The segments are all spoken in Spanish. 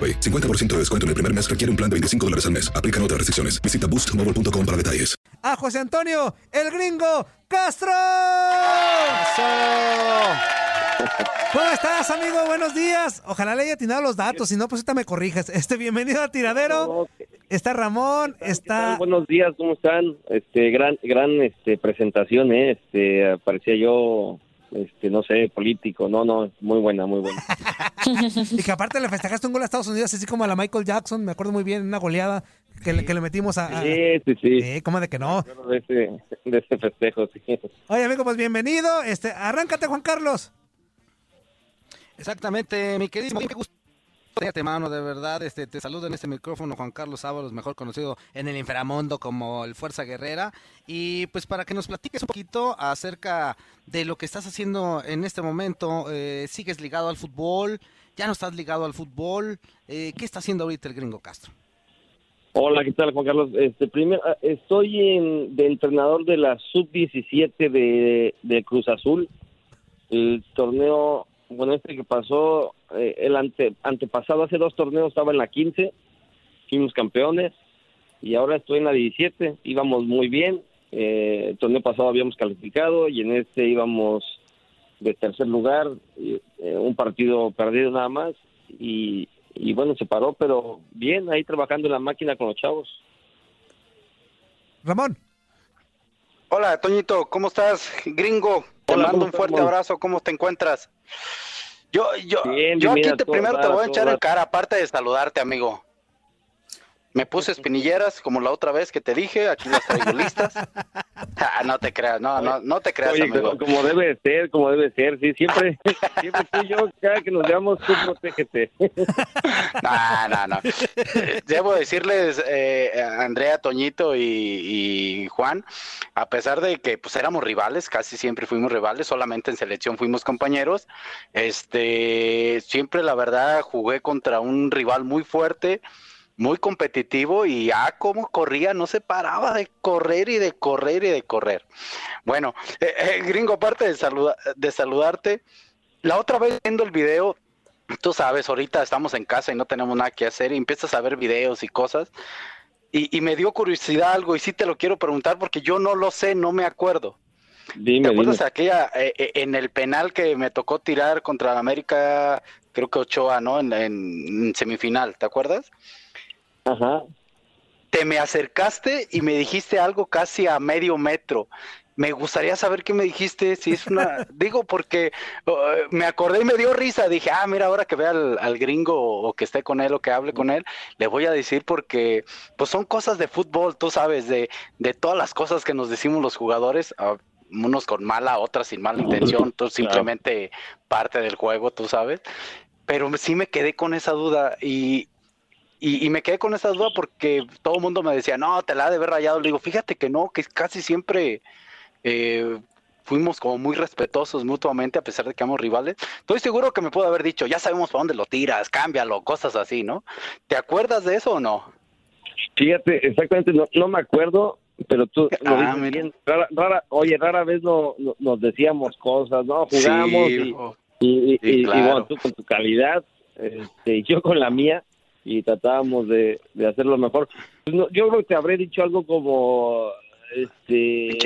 AroPay. 50% de descuento en el primer mes requiere un plan de 25 dólares al mes. Aplican otras restricciones. Visita boostmobile.com para detalles. A José Antonio, el gringo Castro. ¿Cómo estás, amigo? Buenos días. Ojalá le haya atinado los datos, si no, pues ahorita me corrijas. Este, bienvenido a Tiradero. Está Ramón, está... Buenos días, ¿cómo están? Este, gran, gran, este, presentación, ¿eh? Este, parecía yo, este, no sé, político. No, no, muy buena, muy buena. y que aparte le festejaste un gol a Estados Unidos, así como a la Michael Jackson, me acuerdo muy bien, una goleada que, le, que le metimos a... a- Sí, sí, sí. Sí, ¿cómo de que no? De ese, de ese festejo, sí. Oye, amigo, pues bienvenido. Este, arráncate, Juan Carlos. Exactamente, mi querido. Me gusta tenerte, mano, de verdad. Este, te saludo en este micrófono Juan Carlos Ábalos, mejor conocido en el inframundo como el Fuerza Guerrera. Y pues para que nos platiques un poquito acerca de lo que estás haciendo en este momento. Eh, ¿Sigues ligado al fútbol? ¿Ya no estás ligado al fútbol? Eh, ¿Qué está haciendo ahorita el gringo Castro? Hola, ¿qué tal, Juan Carlos? Este, primero, ah, estoy en, de entrenador de la sub-17 de, de Cruz Azul. El torneo, bueno, este que pasó, eh, el ante, antepasado, hace dos torneos estaba en la 15, fuimos campeones, y ahora estoy en la 17, íbamos muy bien. Eh, el torneo pasado habíamos calificado y en este íbamos de tercer lugar, eh, un partido perdido nada más, y, y bueno, se paró, pero bien, ahí trabajando en la máquina con los chavos. Ramón. Hola, Toñito, ¿cómo estás? Gringo, te Hola, mando ¿cómo un fuerte estamos? abrazo, ¿cómo te encuentras? Yo, yo, Bien, yo aquí te, primero te voy a echar en cara, aparte de saludarte, amigo. Me puse espinilleras como la otra vez que te dije, aquí las traigo listas. Ah, no te creas, no, no, no te creas, Oye, amigo. como, como debe de ser, como debe de ser, sí, siempre, siempre tú y yo, cada que nos veamos, tú protégete. No, no, no. Debo decirles, eh, Andrea, Toñito y, y Juan, a pesar de que pues éramos rivales, casi siempre fuimos rivales, solamente en selección fuimos compañeros, este, siempre la verdad jugué contra un rival muy fuerte, muy competitivo y ah, cómo corría, no se paraba de correr y de correr y de correr. Bueno, eh, eh, gringo, aparte de, saluda- de saludarte, la otra vez viendo el video, tú sabes, ahorita estamos en casa y no tenemos nada que hacer y empiezas a ver videos y cosas. Y, y me dio curiosidad algo y sí te lo quiero preguntar porque yo no lo sé, no me acuerdo. Dime, ¿Te acuerdas dime. aquella, eh, eh, en el penal que me tocó tirar contra la América, creo que Ochoa, ¿no? En, en semifinal, ¿te acuerdas? Ajá. Te me acercaste y me dijiste algo casi a medio metro. Me gustaría saber qué me dijiste, si es una... Digo, porque uh, me acordé y me dio risa. Dije, ah, mira, ahora que vea al, al gringo o que esté con él o que hable con él, le voy a decir porque, pues son cosas de fútbol, tú sabes, de, de todas las cosas que nos decimos los jugadores, ah, unos con mala, otras sin mala intención, tú simplemente parte del juego, tú sabes. Pero sí me quedé con esa duda y, y, me quedé con esa duda porque todo el mundo me decía, no, te la ha de haber rayado. Le digo, fíjate que no, que casi siempre eh, fuimos como muy respetuosos mutuamente a pesar de que éramos rivales. Estoy seguro que me pudo haber dicho, ya sabemos para dónde lo tiras, cámbialo, cosas así, ¿no? ¿Te acuerdas de eso o no? Fíjate, exactamente, no, no me acuerdo, pero tú lo Ah, dices mira. bien. Rara, rara- oye, rara vez no, no- nos decíamos cosas, ¿no? Jugamos Sí, y, y, y- sí, y- y claro. bueno, tú con tu calidad, este, yo con la mía, y tratábamos de, de hacerlo mejor. Pues no, yo creo que te habré dicho algo como, este...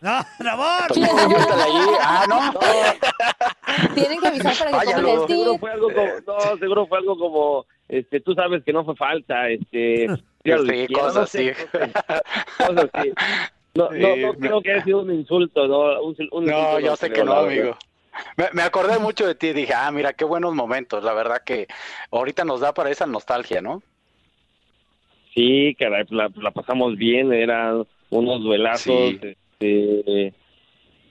¡No, Ramón! Yo allí. Ah, no. Tienen que avisar para que el seguro fue algo como, no, seguro fue algo como, este, tú sabes que no fue falta, este, Sí, cosas no así. cosas así. No, no, Sí, no me- creo que haya sido un insulto, no, un, un No, insulto yo sé que no, amigo. Me, me acordé mucho de ti, dije, ah, mira, qué buenos momentos, la verdad que ahorita nos da para esa nostalgia, ¿no? Sí, caray, la, la pasamos bien, eran unos duelazos, Sí. este,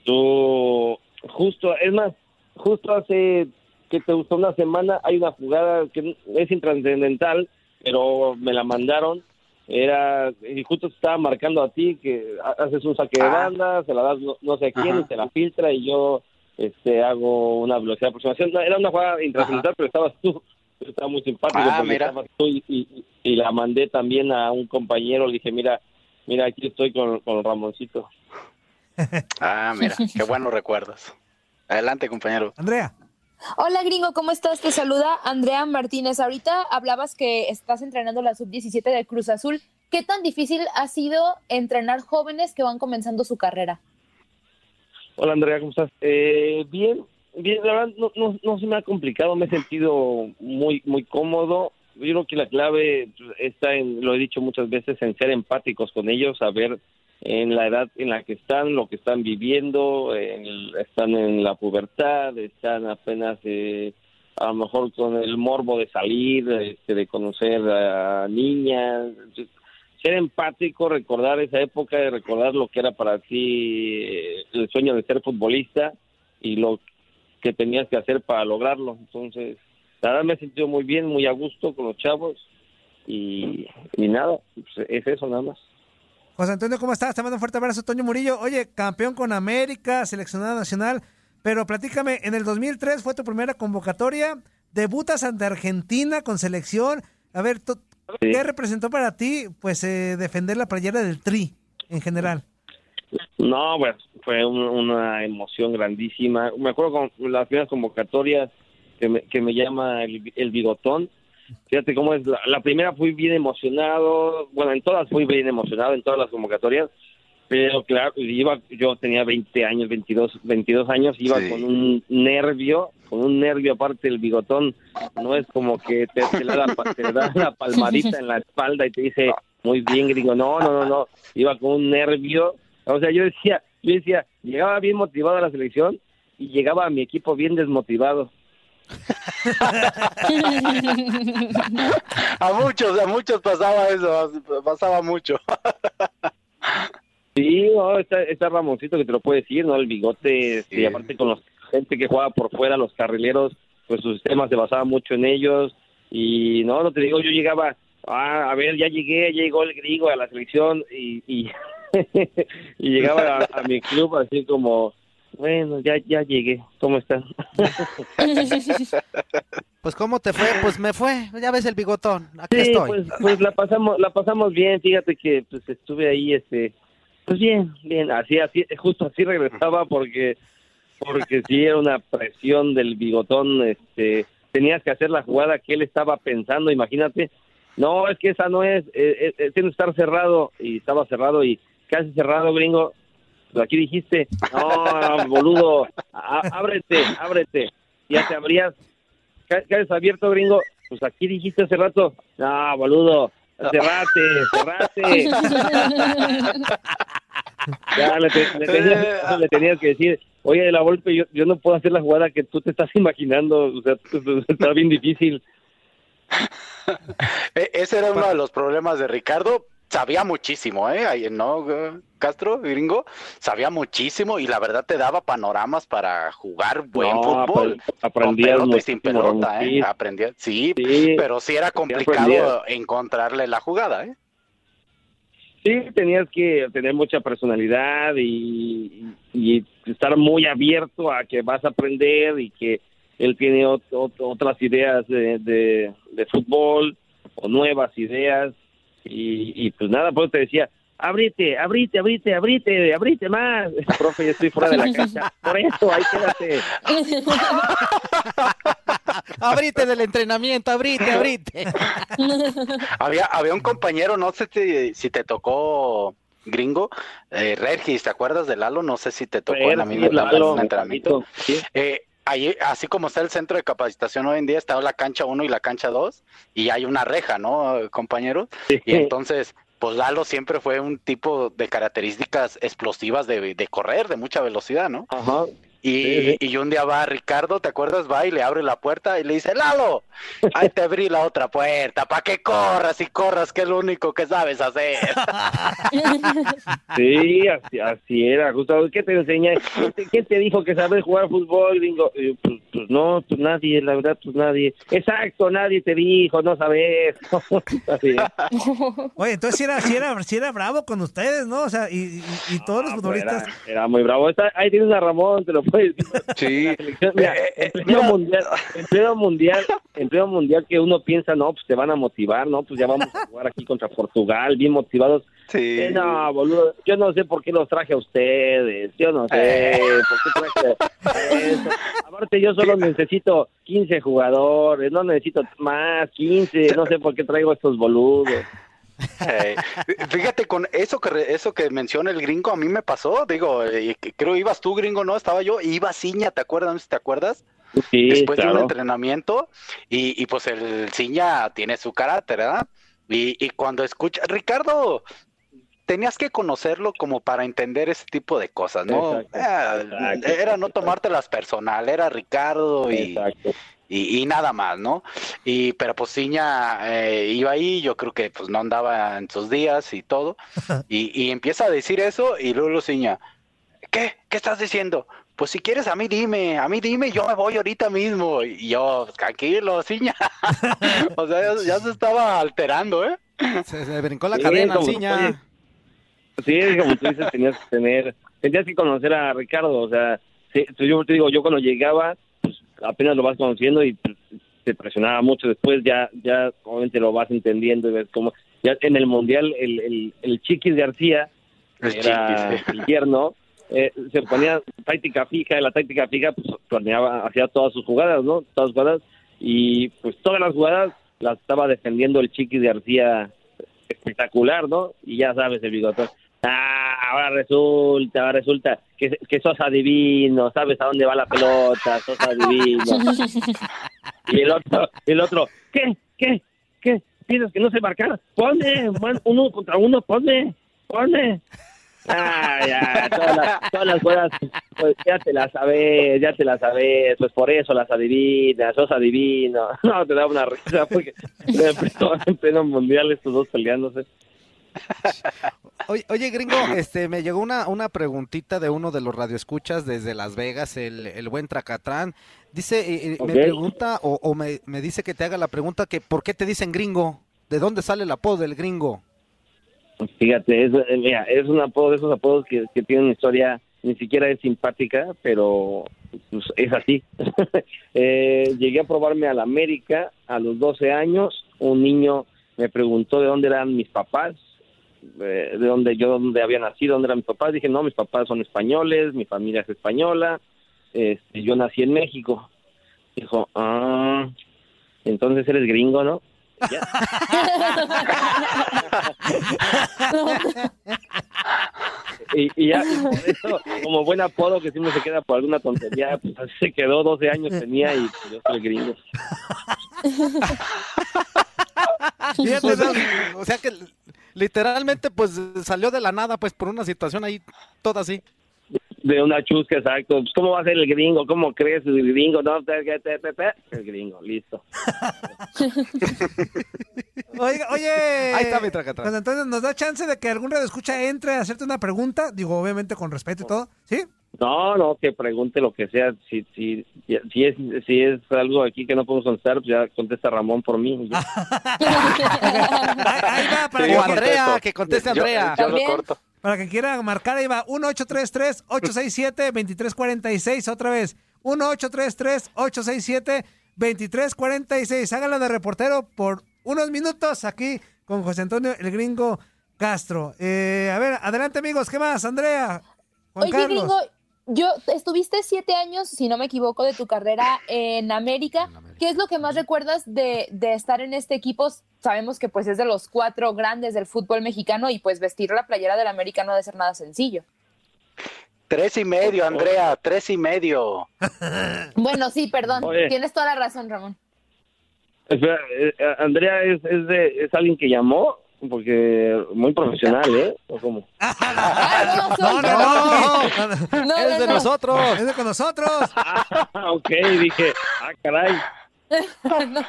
tú, justo, es más, justo hace, que te gustó una semana, hay una jugada que es intrascendental, pero me la mandaron, era, y justo te estaba marcando a ti, que ha- haces un saque de Ah. banda, se la das no, no sé a quién, Ajá. y te la filtra, y yo, este, hago una velocidad de aproximación, era una jugada intrascendental, pero estabas tú, estaba muy simpático, Ah, porque mira. estabas tú y, y- y la mandé también a un compañero, le dije, mira, mira, aquí estoy con, con Ramoncito. Ah, mira, qué buenos recuerdos. Adelante, compañero. Andrea. Hola gringo, ¿cómo estás? Te saluda Andrea Martínez. Ahorita hablabas que estás entrenando la sub-17 de Cruz Azul. ¿Qué tan difícil ha sido entrenar jóvenes que van comenzando su carrera? Hola Andrea, ¿cómo estás? Eh, bien, bien, la verdad no, no, no se me ha complicado, me he sentido muy, muy cómodo. Yo creo que la clave está en, lo he dicho muchas veces, en ser empáticos con ellos, saber en la edad en la que están, lo que están viviendo, en- están en la pubertad, están apenas eh, a lo mejor con el morbo de salir, este, de conocer a niñas, ser empático, recordar esa época, recordar lo que era para ti eh, el sueño de ser futbolista y lo que tenías que hacer para lograrlo. Entonces, la verdad me he sentido muy bien, muy a gusto con los chavos y, y nada, pues, es eso nada más. José Antonio, ¿cómo estás? Te mando un fuerte abrazo, Toño Murillo. Oye, campeón con América, seleccionado nacional, pero platícame, en el 2003 fue tu primera convocatoria, debutas ante Argentina con selección. A ver, Sí. ¿qué representó para ti, pues, eh, defender la playera del Tri en general? No, pues fue un- una emoción grandísima. Me acuerdo con las primeras convocatorias que me, que me llama el, el bigotón. Fíjate cómo es. La, la primera fui bien emocionado. Bueno, en todas fui bien emocionado, en todas las convocatorias. Pero claro, iba, yo tenía 20 años, 22, 22 años, iba Sí. con un nervio, con un nervio aparte del bigotón. No es como que te, te da, la, pa- te da la palmadita en la espalda y te dice, muy bien, gringo. No, no, no, no. Iba con un nervio. O sea, yo decía, yo decía, llegaba bien motivado a la selección y llegaba a mi equipo bien desmotivado. A muchos, a muchos pasaba eso, pasaba mucho. Sí, no, está, está Ramoncito que te lo puede decir, ¿no? El bigote, este, Sí. y aparte con los gente que jugaba por fuera, los carrileros, pues su sistema se basaba mucho en ellos. Y no, no te digo, yo llegaba, ah, a ver, ya llegué, ya llegó el griego a la selección y, y, y llegaba a, a mi club así como, bueno, ya, ya llegué, ¿cómo están? Pues cómo te fue, pues me fue, ya ves el bigotón, aquí Sí, estoy. pues, pues la pasamos, la pasamos bien, fíjate que pues estuve ahí, este, pues bien, bien, así, así, justo así regresaba porque, porque sí era una presión del bigotón, este, tenías que hacer la jugada que él estaba pensando, imagínate, no, es que esa no es, eh, eh, eh, tiene que estar cerrado, y estaba cerrado y casi cerrado, gringo, pues aquí dijiste, no, boludo, á- ábrete, ábrete, ya te abrías, ca- caes abierto, gringo, pues aquí dijiste hace rato, no, boludo, cerrate, cerrate. Ya le, te- le tenías, le tenías que decir, oye, de la golpe yo, yo no puedo hacer la jugada que tú te estás imaginando, o sea, está bien difícil. E- Ese era uno de los problemas de Ricardo, sabía muchísimo, ¿eh? Ahí, ¿No, Castro, gringo? Sabía muchísimo y la verdad te daba panoramas para jugar buen No, fútbol. aprendías con pelota y sin pelota, ¿eh? sí. Aprendía, sí, Sí, pero sí era complicado encontrarle la jugada, ¿eh? Sí, tenías que tener mucha personalidad y, y estar muy abierto a que vas a aprender y que él tiene ot- ot- otras ideas de, de, de fútbol o nuevas ideas y, y pues nada, pues te decía, abrite, abrite, abrite, abrite, abrite más. Profe, ya estoy fuera de la cancha. Por eso, ahí quédate. abrite del entrenamiento, abrite, abrite. Había, había un compañero, no sé si, si te tocó gringo, eh, Regis, ¿te acuerdas de Lalo? No sé si te tocó en la misma etapa Lalo, del entrenamiento. sí. Eh, ahí, así como está el centro de capacitación hoy en día, está la cancha 1 y la cancha 2, y hay una reja, ¿no, compañeros? Y entonces, pues Lalo siempre fue un tipo de características explosivas de, de correr, de mucha velocidad, ¿no? Ajá. Y, Sí, sí. y un día va Ricardo, ¿te acuerdas? Va y le abre la puerta y le dice, Lalo, ahí te abrí la otra puerta, para que corras y corras, que es lo único que sabes hacer. Sí, así, así era, Gustavo. ¿Qué te enseña? ¿Quién te, quién te dijo que sabes jugar fútbol, gringo? Pues, pues no, pues nadie, la verdad, pues nadie. Exacto, nadie te dijo, no sabes. Oye, entonces sí era, sí era, sí era bravo con ustedes, ¿no? O sea, y, y- y todos los Ah, futbolistas. Era, era muy bravo. Está- ahí tienes a Ramón, te lo decir. Sí. Mira, Eh, eh, mundial, en pleno mundial, en pleno mundial que uno piensa, no, pues te van a motivar, no, pues ya vamos a jugar aquí contra Portugal, bien motivados. Sí. Eh, no, boludo, yo no sé por qué los traje a ustedes, yo no sé por qué traje eso. Aparte yo solo necesito 15 jugadores, no necesito más, 15, no sé por qué traigo estos boludos. Eh, fíjate, con eso que eso que menciona el gringo, a mí me pasó, digo, eh, que- creo ibas tú, gringo, ¿no? Estaba yo, iba Ciña, ¿te acuerdas? ¿Te acuerdas? Sí, Después de un entrenamiento, y, y pues el Ciña tiene su carácter, ¿verdad? Y, y cuando escucha, Ricardo, tenías que conocerlo como para entender ese tipo de cosas, ¿no? Exacto, Eh, exacto, era no tomártelas personal, era Ricardo y. y, y nada más, ¿no? Y pero pues Ciña eh, iba ahí, yo creo que pues no andaba en sus días y todo, y, y empieza a decir eso y luego Ciña, ¿qué? ¿Qué estás diciendo? Pues si quieres a mí dime, a mí dime, yo me voy ahorita mismo. Y yo, tranquilo, Ciña. o sea, ya, ya se estaba alterando, ¿eh? Se, se brincó la Sí, cadena, como- Ciña. oye, Sí, como tú dices, tenías que tener, tenías que conocer a Ricardo, o sea, sí, yo te digo, yo cuando llegaba, apenas lo vas conociendo y te presionaba mucho, después ya, ya obviamente lo vas entendiendo y ves cómo, ya en el Mundial el, el, el Chiquis García, El era Chiquis, el yerno, eh, se ponía táctica fija, y la táctica fija pues planeaba, hacía todas sus jugadas, ¿no? Todas sus jugadas, y pues todas las jugadas las estaba defendiendo el Chiquis García espectacular, ¿no? Y ya sabes, el bigotón. Ah, ahora resulta, ahora resulta que, que sos adivino, sabes a dónde va la pelota, sos adivino. Y el otro, el otro, ¿qué? ¿Qué? ¿Qué? ¿Piensas que no sé marcar? Ponme, man, uno contra uno, ponme, ponme. Ah, ya, todas las, todas las jugadas, pues ya te las sabes, ya te las sabes, pues por eso las adivinas, sos adivino. No, te da una risa porque en pleno, en pleno mundial estos dos peleándose. Oye, oye, gringo, este, me llegó una, una preguntita de uno de los radioescuchas desde Las Vegas, el, el buen Tracatrán. Dice, eh, eh, me pregunta o, o me, me dice que te haga la pregunta que ¿por qué te dicen gringo? ¿De dónde sale el apodo del gringo? Fíjate, es, eh, mira, es un apodo de esos apodos que, que tienen una historia, ni siquiera es simpática, pero pues, es así. Eh, llegué a probarme a la América a los 12 años. Un niño me preguntó de dónde eran mis papás, eh, de dónde yo dónde había nacido, dónde eran mis papás. Dije, no, mis papás son españoles, mi familia es española, este, yo nací en México. Dijo, ah, entonces eres gringo, ¿no? Y, ya, y eso, como buen apodo que siempre se queda por alguna tontería, pues así se quedó, 12 años tenía y yo soy gringo. O sea que literalmente pues salió de la nada pues por una situación ahí toda así. De una chusca, exacto. Pues, ¿Cómo va a ser el gringo? ¿Cómo crees el gringo? No, el gringo, listo. Oiga, oye. Ahí está mi tracatrás. José Antonio, ¿nos da chance de que algún radio escucha entre a hacerte una pregunta? Digo, obviamente con respeto y todo. ¿Sí? No, no, que pregunte lo que sea. Si, si, si, es, si es algo aquí que no podemos contestar, pues ya contesta Ramón por mí. Ahí va, para O que, Andrea, que conteste Yo- Andrea. Yo, lo También. corto. para que quiera marcar, ahí va. 1-833-867-2346. Otra vez. 1-833-867-2346. Hágala de reportero por unos minutos aquí con José Antonio el Gringo Castro. Eh, a ver, adelante amigos. ¿Qué más? Andrea. Juan Oye, Carlos. gringo, yo estuviste siete años, si no me equivoco, de tu carrera en América. ¿Qué es lo que más recuerdas de, de estar en este equipo? Sabemos que pues es de los cuatro grandes del fútbol mexicano y pues vestir la playera del América no debe ser nada sencillo. Tres y medio, Andrea, tres y medio. Bueno, sí, perdón. Oye. Tienes toda la razón, Ramón. Espera, eh, eh, Andrea es, es, de, es alguien que llamó, porque muy profesional, ¿eh? ¿O cómo? Ah, no, No, no, no. No, Es de no. nosotros. Es de con nosotros. Ah, ok, dije, ah, caray. No.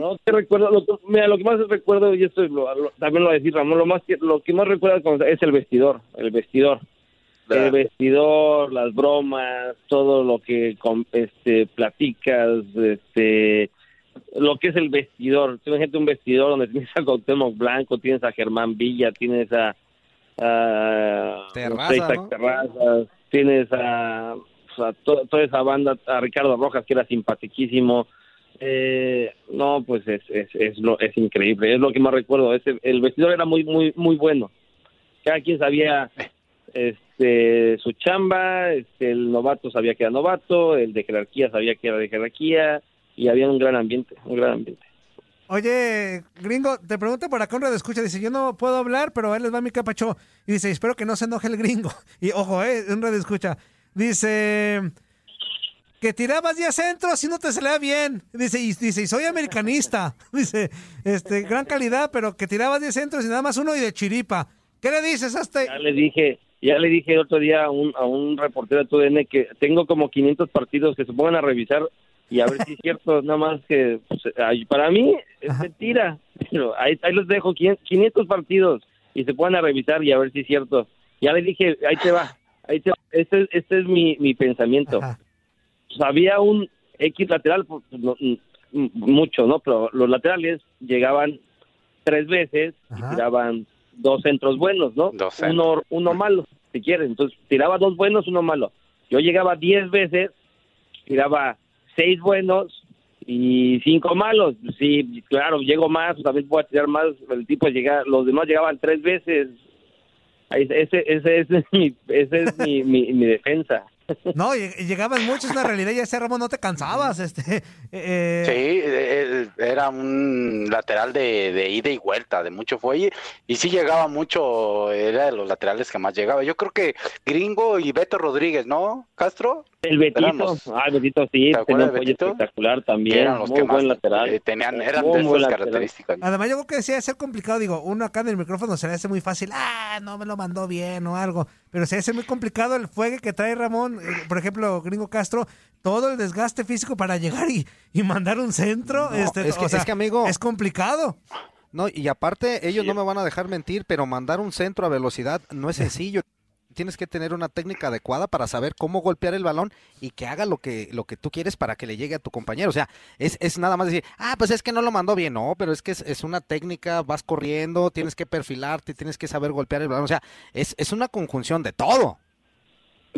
No, que recuerdo, lo que, mira, lo que más recuerdo, y esto lo- lo- también lo va a decir Ramón, lo, más que, lo que más recuerdo es el vestidor, el vestidor. El vestidor, las bromas, todo lo que este, platicas, este, lo que es el vestidor. Imagínate un vestidor donde tienes a Cuauhtémoc Blanco, tienes a Germán Villa, tienes a... a Terraza. Terrazas, tienes a, a to- toda esa banda, a Ricardo Rojas, que era simpaticísimo. Eh, no, pues es, es, es, lo, es increíble, es lo que más recuerdo. Ese, el vestidor era muy, muy, muy bueno. Cada quien sabía este, su chamba, este, el novato sabía que era novato, el de jerarquía sabía que era de jerarquía, y había un gran ambiente, un gran ambiente. Oye, gringo, te pregunta por acá un radio escucha, dice, yo no puedo hablar, pero ahí les va mi capacho. Y dice, espero que no se enoje el gringo. Y ojo, eh, un radio escucha. Dice, que tirabas 10 centros y no te salía bien. Dice, y dice, y soy americanista. Dice, este, gran calidad, pero que tirabas 10 centros y nada más uno y de chiripa. ¿Qué le dices a este? Ya le dije, ya le dije el otro día a un, a un reportero de TUDN que tengo como 500 partidos que se pongan a revisar y a ver si es cierto, nada más que pues, para mí es Ajá. mentira. Pero ahí, ahí les dejo 500 500 partidos y se pongan a revisar y a ver si es cierto. Ya le dije, ahí te va, ahí te va. Este, es- este es mi, mi pensamiento. Ajá. Pues, había un X lateral, pues, no, mm, mucho, ¿no? Pero los laterales llegaban tres veces Ajá. y tiraban dos centros buenos, ¿no? Dos uno, uno malo, si quieren. Entonces, tiraba dos buenos, uno malo. Yo llegaba diez veces, tiraba seis buenos y cinco malos. Sí, claro, llego más, también a tirar más. El tipo llega, los demás llegaban tres veces. Ese, ese, ese es mi, ese es mi, mi defensa. No, llegaban muchos, es una realidad, y ese Ramón no te cansabas, este. eh, Sí, eh, era un lateral de, de ida y vuelta, de mucho fuelle, y sí llegaba mucho, era de los laterales que más llegaba. Yo creo que Gringo y Beto Rodríguez, ¿no, Castro? El Betito, los- ah, el Betito sí, ¿Te acuerdas tenía un Betito? espectacular Que también, eran los muy que más buen lateral. eh, tenían, eran Muy de buen esas lateral. características. Además, yo creo que sí debe ser complicado. Digo, uno acá en el micrófono se le hace muy fácil. Ah, no me lo mandó bien o algo. Pero se hace muy complicado el fuego que trae Ramón. eh, por ejemplo, Gringo Castro, todo el desgaste físico para llegar y, y mandar un centro. No, este, es que- o sea, es que, amigo- Es complicado. No, y aparte, ellos no me van a dejar mentir, pero mandar un centro a velocidad no es sencillo. Tienes que tener una técnica adecuada para saber cómo golpear el balón y que haga lo que, lo que tú quieres para que le llegue a tu compañero. O sea, es, es nada más decir, ah, pues es que no lo mandó bien. No, pero es que es, es una técnica, vas corriendo, tienes que perfilarte, tienes que saber golpear el balón. O sea, es, es una conjunción de todo.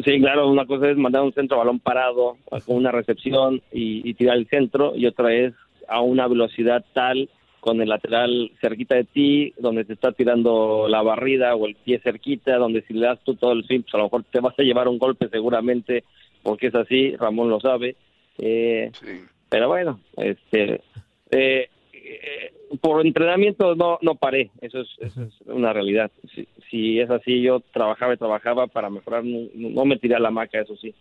Sí, claro, una cosa es mandar un centro balón parado con una recepción y, y tirar el centro y otra es a una velocidad tal con el lateral cerquita de ti, donde te está tirando la barrida o el pie cerquita, donde si le das tú todo el swing, pues a lo mejor te vas a llevar un golpe seguramente, porque es así, Ramón lo sabe. Eh, Sí. pero bueno, este, eh, eh, por entrenamiento no no paré, eso es, eso es una realidad. Si, si es así, yo trabajaba y trabajaba para mejorar, no, no me tiré a la maca, eso sí.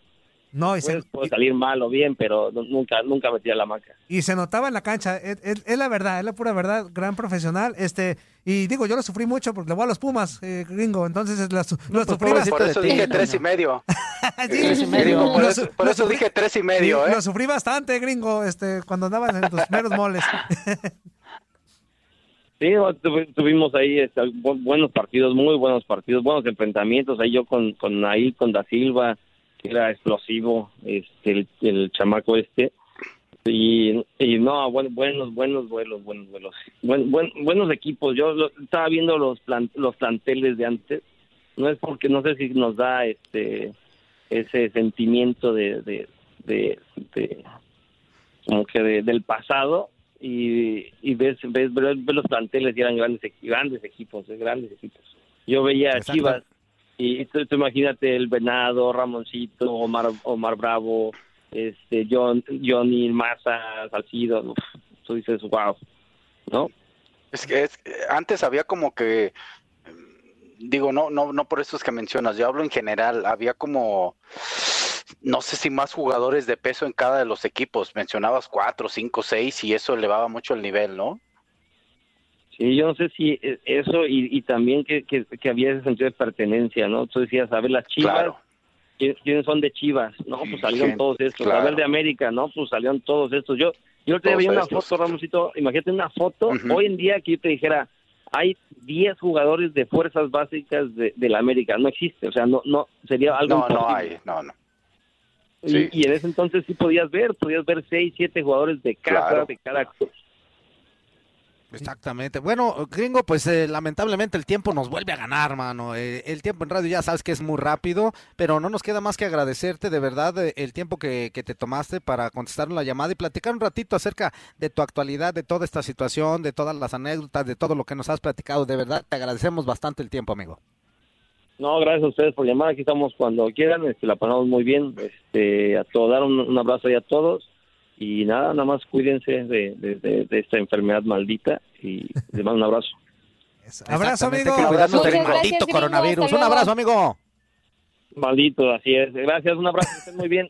No, y se, Puede, puede salir mal o bien, pero no- nunca nunca me tiré a la maca. y se notaba en la cancha. Es, es- es la verdad, es la pura verdad. Gran profesional. Este, Y digo, yo lo sufrí mucho porque le voy a los Pumas, eh, gringo. Entonces lo, lo Pues, sufrí por bastante. eso dije tres y medio. Sí, Tres y medio. lo Por eso, por lo eso sufrí- dije tres y medio, sí, ¿eh? Lo sufrí bastante, gringo, este, cuando andabas en tus primeros moles. Sí, no, tuvi- tuvimos ahí este, bu- buenos partidos, muy buenos partidos, buenos enfrentamientos. Ahí yo con, con ahí, con Da Silva, era explosivo, este, el, el chamaco este. Y, y no, buen- buenos, buenos vuelos, buenos vuelos. Buen, buen- buenos equipos. Yo lo- estaba viendo los, plan- los planteles de antes. No es porque no sé si nos da este ese sentimiento de, de, de, de- como que de- del pasado y, y ves, ves, ves, ves los planteles y eran grandes, grandes equipos, eh, grandes equipos. Yo veía a. Chivas y tú, imagínate el Venado, Ramoncito, Omar, Omar Bravo, este John, Johnny, Maza, Salcido, tú dices, wow, ¿no? Es que es- antes había como que, mm, digo, no, no, no por estos que mencionas, yo hablo en general, había como, no sé si más jugadores de peso en cada de los equipos, mencionabas cuatro, cinco, seis, y eso elevaba mucho el nivel, ¿no? Sí, yo no sé si eh, eso y, y también que, que, que había ese sentido de pertenencia, ¿no? Tú decías, a ver, las Chivas, Claro. ¿quién- ¿quiénes son de Chivas? No, pues salieron Gente, todos estos. claro. A ver, de América, ¿no? Pues salieron todos estos. Yo yo te vi una estos. foto, Ramosito, imagínate una foto, hoy en día que yo te dijera, hay 10 jugadores de fuerzas básicas de, de la América, no existe, o sea, no no sería algo No, no hay, no, no. Y, y en ese entonces sí podías ver, podías ver 6, 7 jugadores de cada, Claro. de cada club. Exactamente. Bueno, gringo, pues eh, lamentablemente el tiempo nos vuelve a ganar, mano. Eh, el tiempo en radio ya sabes que es muy rápido, pero no nos queda más que agradecerte de verdad eh, el tiempo que, que te tomaste para contestar la llamada y platicar un ratito acerca de tu actualidad, de toda esta situación, de todas las anécdotas, de todo lo que nos has platicado. De verdad, te agradecemos bastante el tiempo, amigo. No, gracias a ustedes por llamar. Aquí estamos cuando quieran. Este, la pasamos muy bien. Este, a todo dar un, un abrazo ahí a todos. Y nada, nada más cuídense de, de, de- de esta enfermedad maldita. Y les mando un abrazo. Abrazo, amigo. del maldito coronavirus. Un abrazo, amigo. Maldito, así es. Gracias, un abrazo. estén muy bien.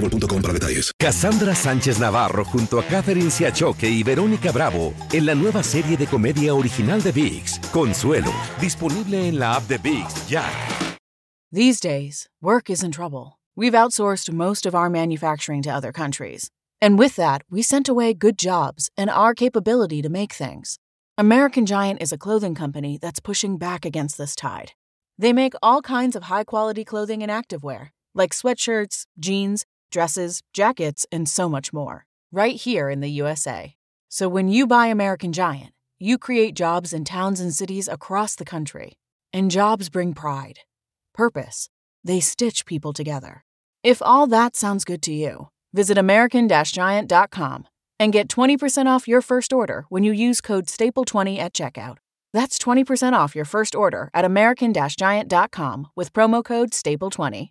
boostmobile.com para detalles. Cassandra Sánchez Navarro junto a Catherine Siachoque y Verónica Bravo en la nueva serie de comedia original de VIX, Consuelo, disponible en la app de VIX ya. These days, work is in trouble. We've outsourced most of our manufacturing to other countries. And with that, we sent away good jobs and our capability to make things. American Giant is a clothing company that's pushing back against this tide. They make all kinds of high quality clothing and activewear, like sweatshirts, jeans, dresses, jackets, and so much more, right here in the USA. So when you buy American Giant, you create jobs in towns and cities across the country. And jobs bring pride, purpose. They stitch people together. If all that sounds good to you, visit American Giant.com and get 20% off your first order when you use code STAPLE20 at checkout. That's 20% off your first order at American Giant.com with promo code STAPLE20.